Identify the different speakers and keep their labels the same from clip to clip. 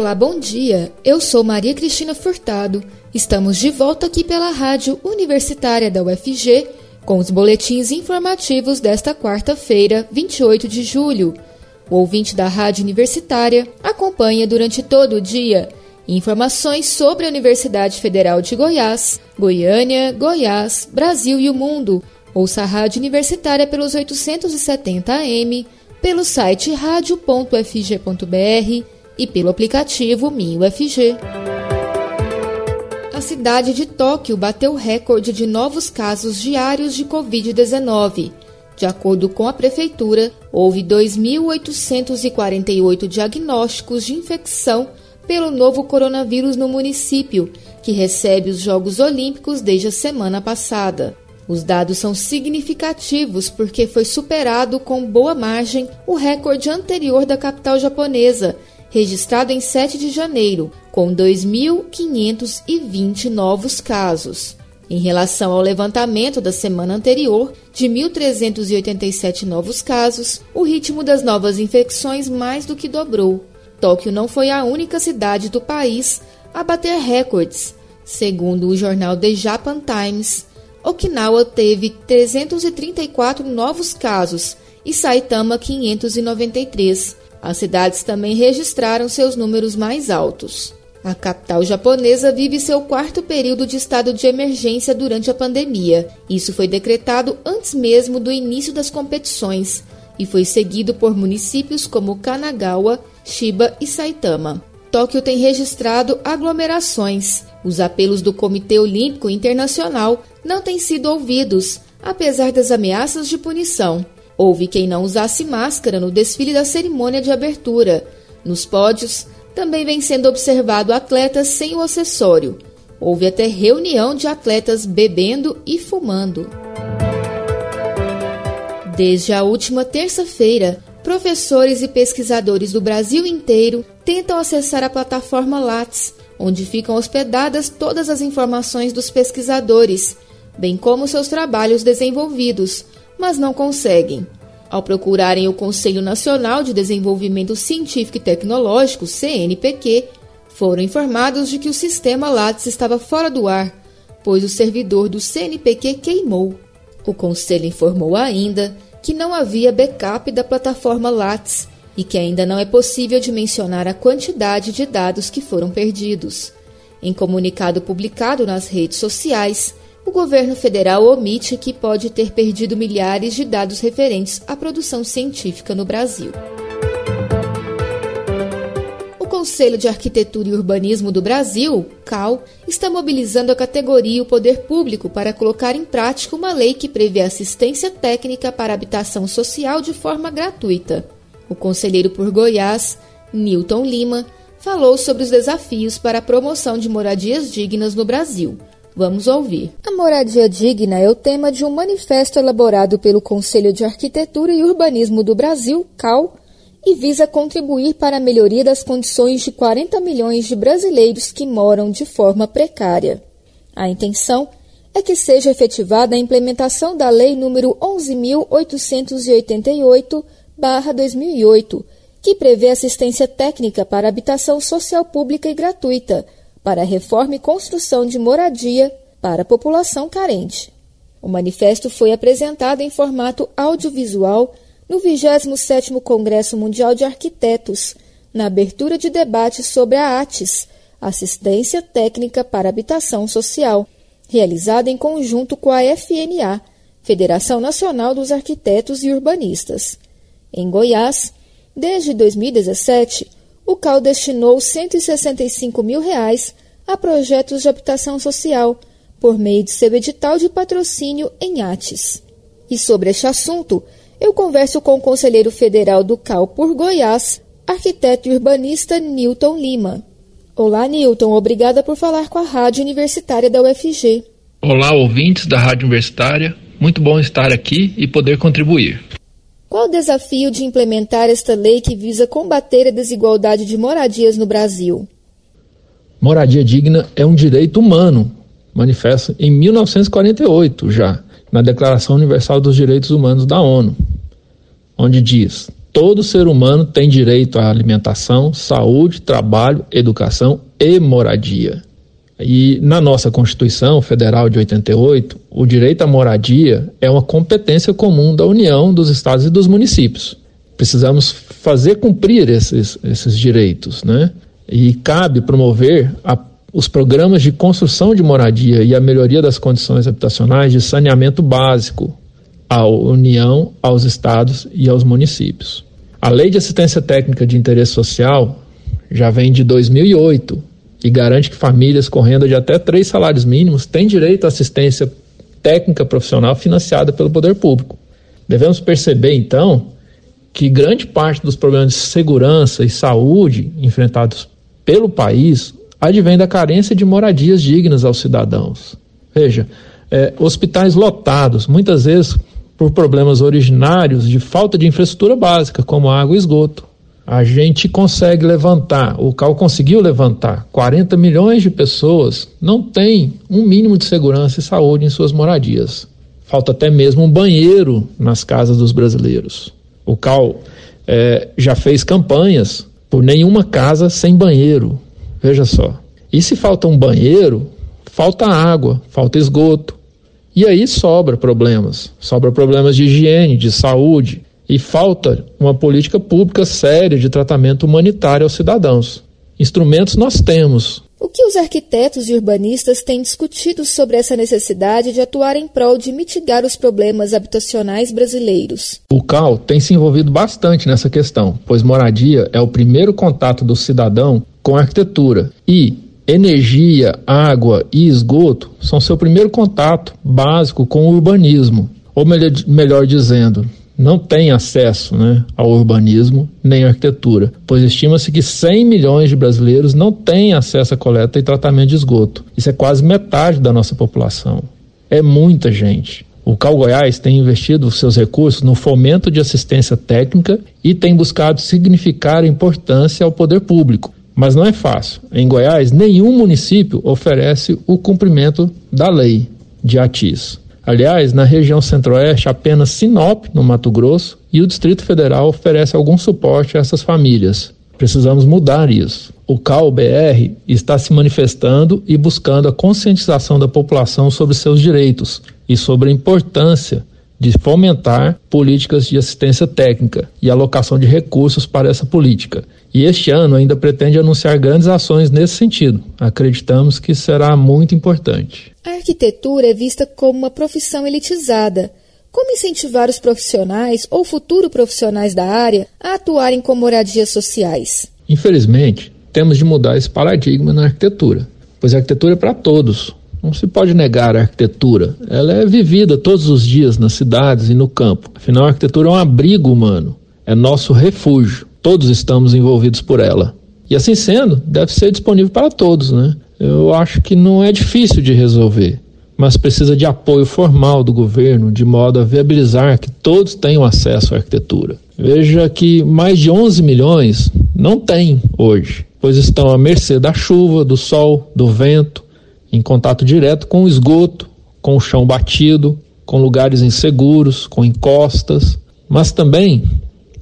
Speaker 1: Olá, bom dia. Eu sou Maria Cristina Furtado. Estamos de volta aqui pela Rádio Universitária da UFG com os boletins informativos desta quarta-feira, 28 de julho. O ouvinte da Rádio Universitária acompanha durante todo o dia informações sobre a Universidade Federal de Goiás, Goiânia, Goiás, Brasil e o mundo. Ouça a Rádio Universitária pelos 870 AM, pelo site radio.fg.br e pelo aplicativo MinUFG. A cidade de Tóquio bateu recorde de novos casos diários de Covid-19. De acordo com a prefeitura, houve 2.848 diagnósticos de infecção pelo novo coronavírus no município, que recebe os Jogos Olímpicos desde a semana passada. Os dados são significativos porque foi superado com boa margem o recorde anterior da capital japonesa, registrado em 7 de janeiro, com 2.520 novos casos. Em relação ao levantamento da semana anterior, de 1.387 novos casos, o ritmo das novas infecções mais do que dobrou. Tóquio não foi a única cidade do país a bater recordes. Segundo o jornal The Japan Times, Okinawa teve 334 novos casos e Saitama 593, as cidades também registraram seus números mais altos. A capital japonesa vive seu quarto período de estado de emergência durante a pandemia. Isso foi decretado antes mesmo do início das competições e foi seguido por municípios como Kanagawa, Chiba e Saitama. Tóquio tem registrado aglomerações. Os apelos do Comitê Olímpico Internacional não têm sido ouvidos, apesar das ameaças de punição. Houve quem não usasse máscara no desfile da cerimônia de abertura. Nos pódios, também vem sendo observado atletas sem o acessório. Houve até reunião de atletas bebendo e fumando. Desde a última terça-feira, professores e pesquisadores do Brasil inteiro tentam acessar a plataforma Lattes, onde ficam hospedadas todas as informações dos pesquisadores, bem como seus trabalhos desenvolvidos mas não conseguem. Ao procurarem o Conselho Nacional de Desenvolvimento Científico e Tecnológico, CNPq, foram informados de que o sistema Lattes estava fora do ar, pois o servidor do CNPq queimou. O Conselho informou ainda que não havia backup da plataforma Lattes e que ainda não é possível dimensionar a quantidade de dados que foram perdidos. Em comunicado publicado nas redes sociais, o governo federal omite que pode ter perdido milhares de dados referentes à produção científica no Brasil. O Conselho de Arquitetura e Urbanismo do Brasil, CAL, está mobilizando a categoria e o poder público para colocar em prática uma lei que prevê assistência técnica para habitação social de forma gratuita. O conselheiro por Goiás, Newton Lima, falou sobre os desafios para a promoção de moradias dignas no Brasil Vamos ouvir. A moradia digna é o tema de um manifesto elaborado pelo Conselho de Arquitetura e Urbanismo do Brasil, CAL, e visa contribuir para a melhoria das condições de 40 milhões de brasileiros que moram de forma precária. A intenção é que seja efetivada a implementação da Lei nº 11.888-2008, que prevê assistência técnica para habitação social pública e gratuita para a reforma e construção de moradia para a população carente. O manifesto foi apresentado em formato audiovisual no 27º Congresso Mundial de Arquitetos, na abertura de debate sobre a ATES, Assistência Técnica para Habitação Social, realizada em conjunto com a FNA, Federação Nacional dos Arquitetos e Urbanistas. Em Goiás, desde 2017, o CAL destinou 165 mil reais a projetos de habitação social por meio de seu edital de patrocínio em ATES. E sobre este assunto, eu converso com o conselheiro federal do CAL por Goiás, arquiteto e urbanista Newton Lima. Olá, Newton. Obrigada por falar com a Rádio Universitária da UFG.
Speaker 2: Olá, ouvintes da Rádio Universitária. Muito bom estar aqui e poder contribuir.
Speaker 1: Qual o desafio de implementar esta lei que visa combater a desigualdade de moradias no Brasil?
Speaker 2: Moradia digna é um direito humano, manifesto em 1948 já, na Declaração Universal dos Direitos Humanos da ONU, onde diz: Todo ser humano tem direito à alimentação, saúde, trabalho, educação e moradia. E na nossa Constituição Federal de 88, o direito à moradia é uma competência comum da União, dos estados e dos municípios. Precisamos fazer cumprir esses, esses direitos, né? E cabe promover a, os programas de construção de moradia e a melhoria das condições habitacionais de saneamento básico à União, aos estados e aos municípios. A Lei de Assistência Técnica de Interesse Social já vem de 2008 e garante que famílias com renda de até três salários mínimos têm direito à assistência técnica profissional financiada pelo poder público. Devemos perceber, então, que grande parte dos problemas de segurança e saúde enfrentados pelo país advém da carência de moradias dignas aos cidadãos. Veja, é, hospitais lotados, muitas vezes por problemas originários de falta de infraestrutura básica, como água e esgoto a gente consegue levantar, o CAL conseguiu levantar 40 milhões de pessoas não têm um mínimo de segurança e saúde em suas moradias. Falta até mesmo um banheiro nas casas dos brasileiros. O CAL é, já fez campanhas por nenhuma casa sem banheiro. Veja só. E se falta um banheiro, falta água, falta esgoto. E aí sobra problemas. Sobra problemas de higiene, de saúde, e falta uma política pública séria de tratamento humanitário aos cidadãos. Instrumentos nós temos.
Speaker 1: O que os arquitetos e urbanistas têm discutido sobre essa necessidade de atuar em prol de mitigar os problemas habitacionais brasileiros?
Speaker 2: O CAL tem se envolvido bastante nessa questão, pois moradia é o primeiro contato do cidadão com a arquitetura e energia, água e esgoto são seu primeiro contato básico com o urbanismo. Ou melhor, melhor dizendo, não tem acesso né, ao urbanismo nem à arquitetura, pois estima-se que 100 milhões de brasileiros não têm acesso à coleta e tratamento de esgoto. Isso é quase metade da nossa população. É muita gente. O Cal Goiás tem investido seus recursos no fomento de assistência técnica e tem buscado significar importância ao poder público. Mas não é fácil. Em Goiás, nenhum município oferece o cumprimento da lei de ATIS. Aliás, na região centro-oeste, apenas Sinop, no Mato Grosso, e o Distrito Federal oferece algum suporte a essas famílias. Precisamos mudar isso. O CAL-BR está se manifestando e buscando a conscientização da população sobre seus direitos e sobre a importância de fomentar políticas de assistência técnica e alocação de recursos para essa política. E este ano ainda pretende anunciar grandes ações nesse sentido. Acreditamos que será muito importante.
Speaker 1: A arquitetura é vista como uma profissão elitizada. Como incentivar os profissionais ou futuros profissionais da área a atuarem com moradias sociais?
Speaker 2: Infelizmente, temos de mudar esse paradigma na arquitetura, pois a arquitetura é para todos, não se pode negar a arquitetura. Ela é vivida todos os dias nas cidades e no campo. Afinal, a arquitetura é um abrigo humano, é nosso refúgio. Todos estamos envolvidos por ela. E assim sendo, deve ser disponível para todos, né? Eu acho que não é difícil de resolver, mas precisa de apoio formal do governo, de modo a viabilizar que todos tenham acesso à arquitetura. Veja que mais de 11 milhões não têm hoje, pois estão à mercê da chuva, do sol, do vento, em contato direto com o esgoto, com o chão batido, com lugares inseguros, com encostas, mas também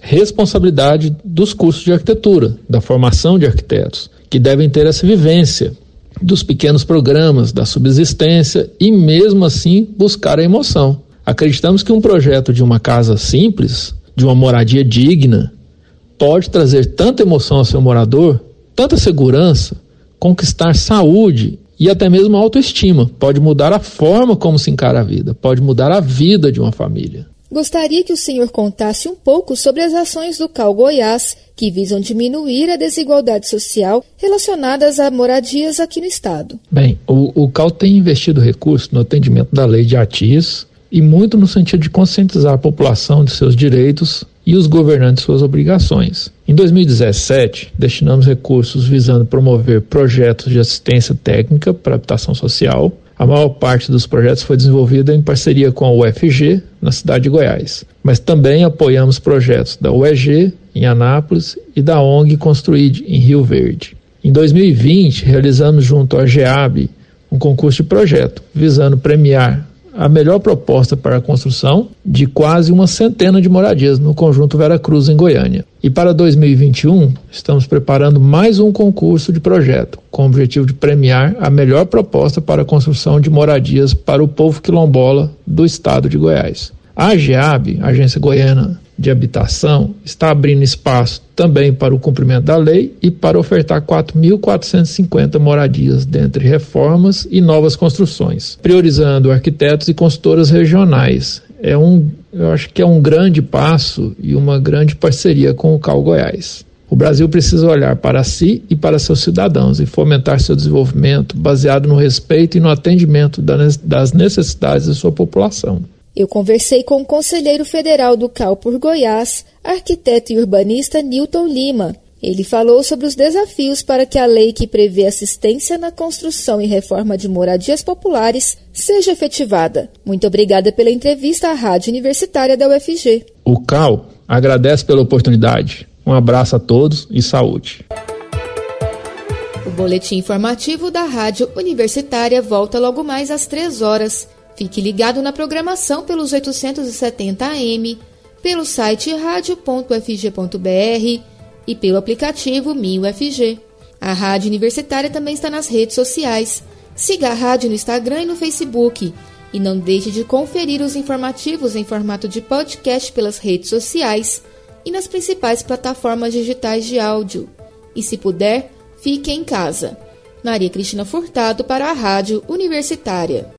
Speaker 2: responsabilidade dos cursos de arquitetura, da formação de arquitetos, que devem ter essa vivência dos pequenos programas, da subsistência e, mesmo assim, buscar a emoção. Acreditamos que um projeto de uma casa simples, de uma moradia digna, pode trazer tanta emoção ao seu morador, tanta segurança, conquistar saúde e até mesmo autoestima. Pode mudar a forma como se encara a vida, pode mudar a vida de uma família.
Speaker 1: Gostaria que o senhor contasse um pouco sobre as ações do CAL Goiás que visam diminuir a desigualdade social relacionadas a moradias aqui no estado.
Speaker 2: Bem, o, o CAL tem investido recursos no atendimento da lei de ATIS e muito no sentido de conscientizar a população de seus direitos e os governantes suas obrigações. Em 2017, destinamos recursos visando promover projetos de assistência técnica para habitação social. A maior parte dos projetos foi desenvolvida em parceria com a UFG, na cidade de Goiás. Mas também apoiamos projetos da UEG, em Anápolis, e da ONG Construid, em Rio Verde. Em 2020, realizamos junto à GEAB um concurso de projeto, visando premiar a melhor proposta para a construção de quase uma centena de moradias no conjunto Vera Cruz, em Goiânia. E para 2021, estamos preparando mais um concurso de projeto, com o objetivo de premiar a melhor proposta para a construção de moradias para o povo quilombola do estado de Goiás. A AGEAB, Agência Goiana de Habitação, está abrindo espaço também para o cumprimento da lei e para ofertar 4.450 moradias dentre reformas e novas construções, priorizando arquitetos e consultoras regionais. É um, eu acho que é um grande passo e uma grande parceria com o Cal Goiás. O Brasil precisa olhar para si e para seus cidadãos e fomentar seu desenvolvimento baseado no respeito e no atendimento das necessidades de sua população.
Speaker 1: Eu conversei com o conselheiro federal do CAL por Goiás, arquiteto e urbanista Newton Lima. Ele falou sobre os desafios para que a lei que prevê assistência na construção e reforma de moradias populares seja efetivada. Muito obrigada pela entrevista à Rádio Universitária da UFG.
Speaker 2: O CAL agradece pela oportunidade. Um abraço a todos e saúde.
Speaker 1: O boletim informativo da Rádio Universitária volta logo mais às três horas. Fique ligado na programação pelos 870 AM, pelo site radio.fg.br e pelo aplicativo MinUFG. A Rádio Universitária também está nas redes sociais. Siga a rádio no Instagram e no Facebook. E não deixe de conferir os informativos em formato de podcast pelas redes sociais e nas principais plataformas digitais de áudio. E se puder, fique em casa. Maria Cristina Furtado para a Rádio Universitária.